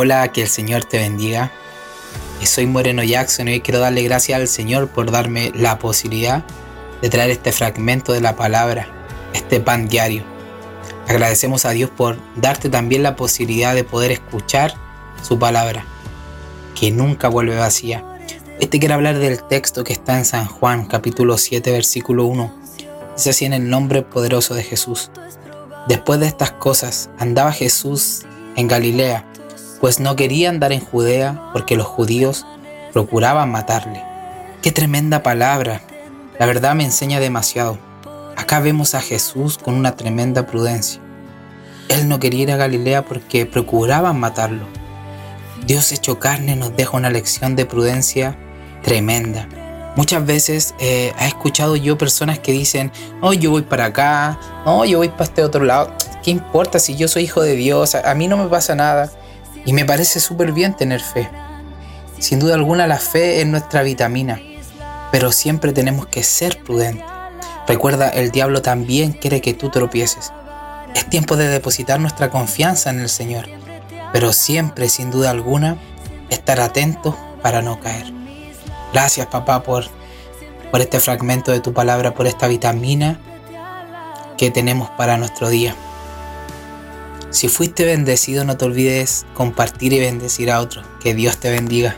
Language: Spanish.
Hola, que el Señor te bendiga. Soy Moreno Jackson y hoy quiero darle gracias al Señor por darme la posibilidad de traer este fragmento de la palabra, este pan diario. Agradecemos a Dios por darte también la posibilidad de poder escuchar su palabra, que nunca vuelve vacía. Hoy te quiero hablar del texto que está en San Juan, capítulo 7, versículo 1. Dice así en el nombre poderoso de Jesús. Después de estas cosas, andaba Jesús en Galilea pues no quería andar en Judea porque los judíos procuraban matarle. Qué tremenda palabra. La verdad me enseña demasiado. Acá vemos a Jesús con una tremenda prudencia. Él no quería ir a Galilea porque procuraban matarlo. Dios hecho carne nos deja una lección de prudencia tremenda. Muchas veces eh, he escuchado yo personas que dicen, no, yo voy para acá, no, yo voy para este otro lado. ¿Qué importa si yo soy hijo de Dios? A mí no me pasa nada. Y me parece súper bien tener fe. Sin duda alguna la fe es nuestra vitamina, pero siempre tenemos que ser prudentes. Recuerda, el diablo también quiere que tú tropieces. Es tiempo de depositar nuestra confianza en el Señor, pero siempre, sin duda alguna, estar atentos para no caer. Gracias papá por, por este fragmento de tu palabra, por esta vitamina que tenemos para nuestro día. Si fuiste bendecido, no te olvides compartir y bendecir a otros. Que Dios te bendiga.